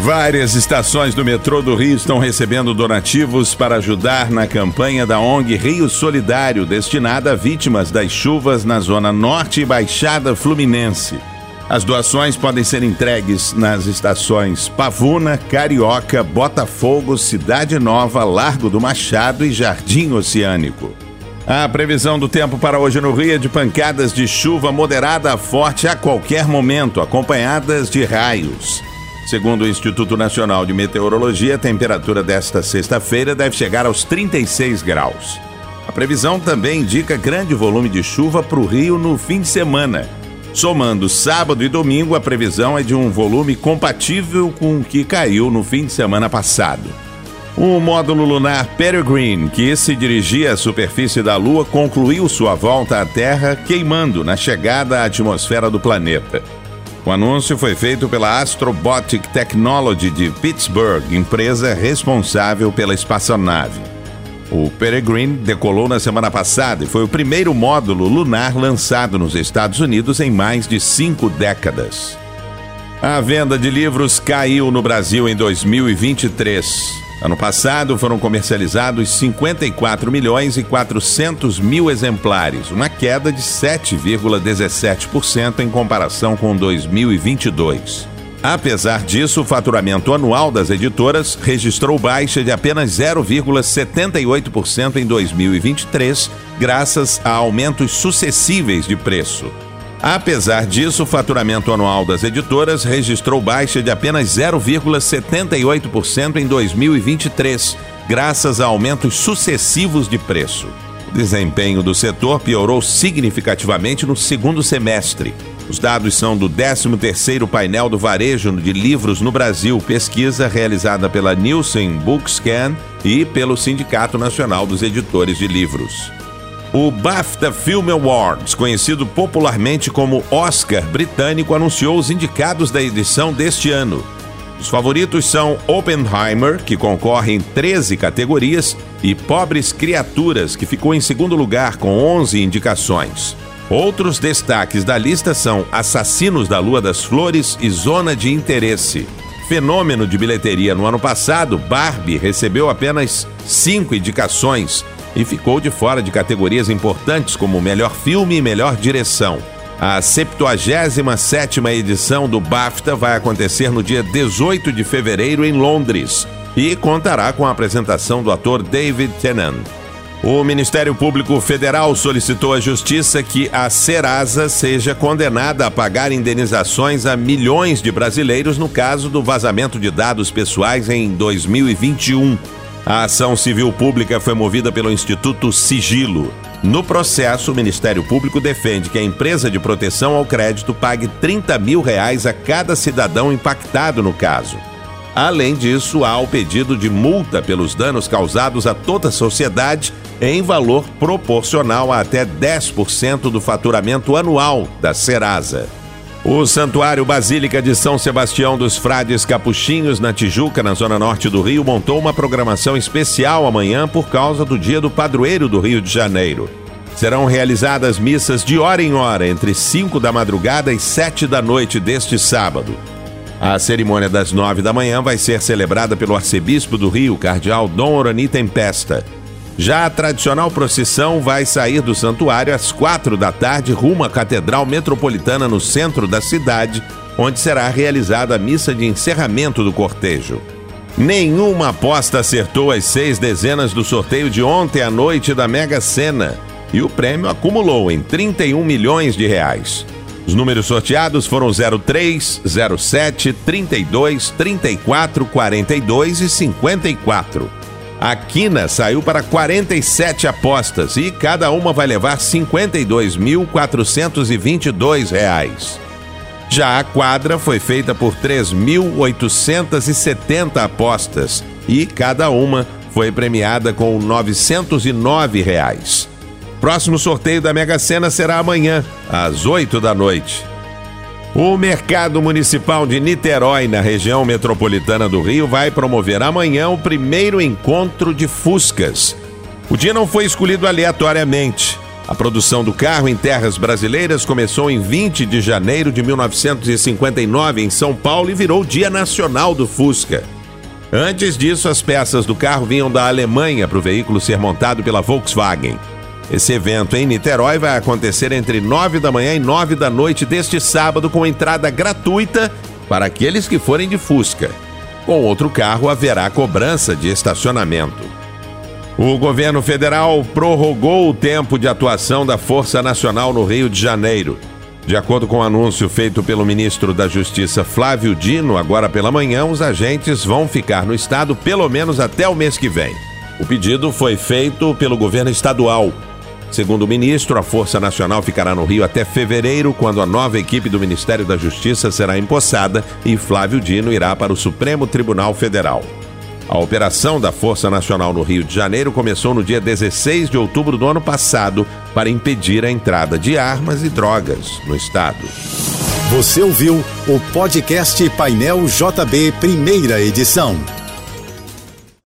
Várias estações do metrô do Rio estão recebendo donativos para ajudar na campanha da ONG Rio Solidário, destinada a vítimas das chuvas na Zona Norte e Baixada Fluminense. As doações podem ser entregues nas estações Pavuna, Carioca, Botafogo, Cidade Nova, Largo do Machado e Jardim Oceânico. A previsão do tempo para hoje no Rio é de pancadas de chuva moderada a forte a qualquer momento, acompanhadas de raios. Segundo o Instituto Nacional de Meteorologia, a temperatura desta sexta-feira deve chegar aos 36 graus. A previsão também indica grande volume de chuva para o Rio no fim de semana. Somando sábado e domingo, a previsão é de um volume compatível com o que caiu no fim de semana passado. O módulo lunar Peregrine, que se dirigia à superfície da Lua, concluiu sua volta à Terra queimando na chegada à atmosfera do planeta. O anúncio foi feito pela Astrobotic Technology de Pittsburgh, empresa responsável pela espaçonave. O Peregrine decolou na semana passada e foi o primeiro módulo lunar lançado nos Estados Unidos em mais de cinco décadas. A venda de livros caiu no Brasil em 2023. Ano passado foram comercializados 54 milhões e 400 mil exemplares, uma queda de 7,17% em comparação com 2022. Apesar disso, o faturamento anual das editoras registrou baixa de apenas 0,78% em 2023, graças a aumentos sucessíveis de preço. Apesar disso, o faturamento anual das editoras registrou baixa de apenas 0,78% em 2023, graças a aumentos sucessivos de preço. O desempenho do setor piorou significativamente no segundo semestre. Os dados são do 13º painel do varejo de livros no Brasil, pesquisa realizada pela Nielsen Bookscan e pelo Sindicato Nacional dos Editores de Livros. O BAFTA Film Awards, conhecido popularmente como Oscar britânico, anunciou os indicados da edição deste ano. Os favoritos são Oppenheimer, que concorre em 13 categorias, e Pobres Criaturas, que ficou em segundo lugar com 11 indicações. Outros destaques da lista são Assassinos da Lua das Flores e Zona de Interesse. Fenômeno de bilheteria no ano passado, Barbie recebeu apenas cinco indicações, e ficou de fora de categorias importantes como melhor filme e melhor direção. A 77ª edição do BAFTA vai acontecer no dia 18 de fevereiro em Londres e contará com a apresentação do ator David Tennant. O Ministério Público Federal solicitou à Justiça que a Serasa seja condenada a pagar indenizações a milhões de brasileiros no caso do vazamento de dados pessoais em 2021. A ação civil pública foi movida pelo Instituto Sigilo. No processo, o Ministério Público defende que a empresa de proteção ao crédito pague 30 mil reais a cada cidadão impactado no caso. Além disso, há o pedido de multa pelos danos causados a toda a sociedade em valor proporcional a até 10% do faturamento anual da Serasa. O Santuário Basílica de São Sebastião dos Frades Capuchinhos, na Tijuca, na zona norte do Rio, montou uma programação especial amanhã por causa do Dia do Padroeiro do Rio de Janeiro. Serão realizadas missas de hora em hora, entre 5 da madrugada e 7 da noite deste sábado. A cerimônia das 9 da manhã vai ser celebrada pelo arcebispo do Rio, cardeal Dom Orani Tempesta. Já a tradicional procissão vai sair do santuário às quatro da tarde rumo à Catedral Metropolitana no centro da cidade, onde será realizada a missa de encerramento do cortejo. Nenhuma aposta acertou as seis dezenas do sorteio de ontem à noite da Mega Sena e o prêmio acumulou em 31 milhões de reais. Os números sorteados foram 03, 07, 32, 34, 42 e 54. A quina saiu para 47 apostas e cada uma vai levar R$ 52.422. Já a quadra foi feita por 3.870 apostas e cada uma foi premiada com 909 reais. Próximo sorteio da Mega Sena será amanhã, às 8 da noite. O Mercado Municipal de Niterói, na região metropolitana do Rio, vai promover amanhã o primeiro encontro de Fuscas. O dia não foi escolhido aleatoriamente. A produção do carro em terras brasileiras começou em 20 de janeiro de 1959 em São Paulo e virou Dia Nacional do Fusca. Antes disso, as peças do carro vinham da Alemanha para o veículo ser montado pela Volkswagen. Esse evento em Niterói vai acontecer entre 9 da manhã e 9 da noite deste sábado, com entrada gratuita para aqueles que forem de Fusca. Com outro carro, haverá cobrança de estacionamento. O governo federal prorrogou o tempo de atuação da Força Nacional no Rio de Janeiro. De acordo com o um anúncio feito pelo ministro da Justiça Flávio Dino, agora pela manhã, os agentes vão ficar no estado pelo menos até o mês que vem. O pedido foi feito pelo governo estadual. Segundo o ministro, a Força Nacional ficará no Rio até fevereiro, quando a nova equipe do Ministério da Justiça será empossada e Flávio Dino irá para o Supremo Tribunal Federal. A operação da Força Nacional no Rio de Janeiro começou no dia 16 de outubro do ano passado para impedir a entrada de armas e drogas no estado. Você ouviu o podcast Painel JB, primeira edição.